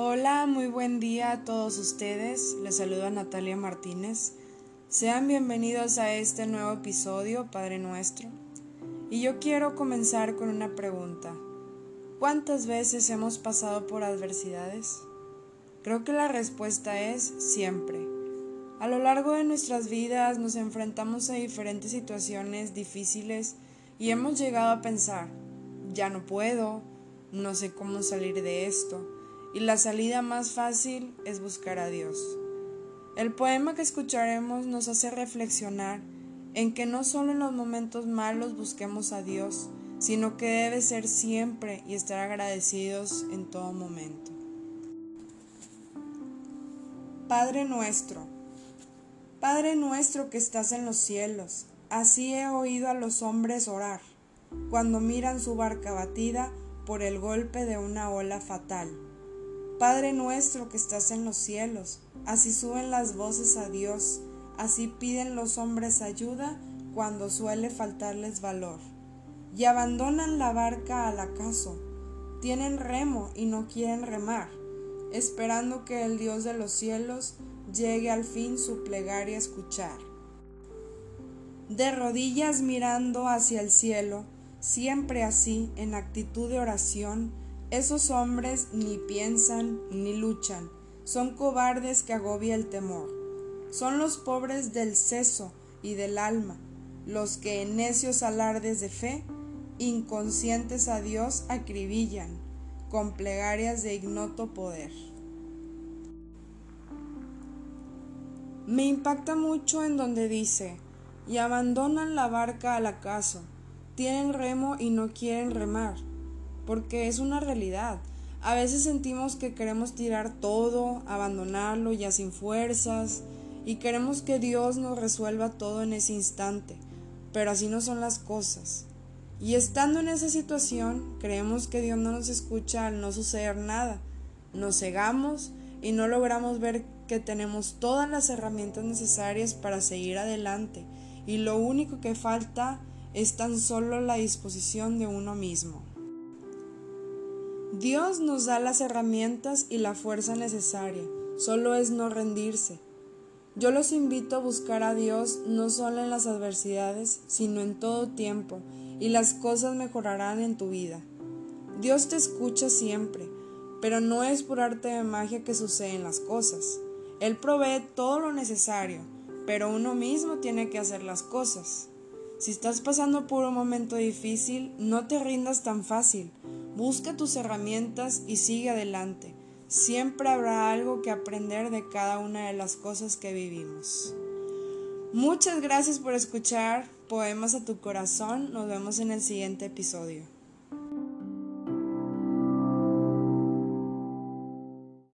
Hola, muy buen día a todos ustedes. Les saluda Natalia Martínez. Sean bienvenidos a este nuevo episodio, Padre Nuestro. Y yo quiero comenzar con una pregunta. ¿Cuántas veces hemos pasado por adversidades? Creo que la respuesta es siempre. A lo largo de nuestras vidas nos enfrentamos a diferentes situaciones difíciles y hemos llegado a pensar, ya no puedo, no sé cómo salir de esto, y la salida más fácil es buscar a Dios. El poema que escucharemos nos hace reflexionar en que no solo en los momentos malos busquemos a Dios, sino que debe ser siempre y estar agradecidos en todo momento. Padre nuestro, Padre nuestro que estás en los cielos, así he oído a los hombres orar, cuando miran su barca batida por el golpe de una ola fatal. Padre nuestro que estás en los cielos, así suben las voces a Dios, así piden los hombres ayuda cuando suele faltarles valor. Y abandonan la barca al acaso, tienen remo y no quieren remar, esperando que el Dios de los cielos llegue al fin su plegaria a escuchar. De rodillas mirando hacia el cielo, Siempre así, en actitud de oración, esos hombres ni piensan ni luchan, son cobardes que agobia el temor. Son los pobres del seso y del alma, los que en necios alardes de fe, inconscientes a Dios acribillan, con plegarias de ignoto poder. Me impacta mucho en donde dice, y abandonan la barca al acaso, tienen remo y no quieren remar, porque es una realidad. A veces sentimos que queremos tirar todo, abandonarlo ya sin fuerzas, y queremos que Dios nos resuelva todo en ese instante, pero así no son las cosas. Y estando en esa situación, creemos que Dios no nos escucha al no suceder nada. Nos cegamos y no logramos ver que tenemos todas las herramientas necesarias para seguir adelante, y lo único que falta es tan solo la disposición de uno mismo. Dios nos da las herramientas y la fuerza necesaria, solo es no rendirse. Yo los invito a buscar a Dios no solo en las adversidades, sino en todo tiempo, y las cosas mejorarán en tu vida. Dios te escucha siempre, pero no es por arte de magia que suceden las cosas. Él provee todo lo necesario, pero uno mismo tiene que hacer las cosas. Si estás pasando por un momento difícil, no te rindas tan fácil. Busca tus herramientas y sigue adelante. Siempre habrá algo que aprender de cada una de las cosas que vivimos. Muchas gracias por escuchar Poemas a tu corazón. Nos vemos en el siguiente episodio.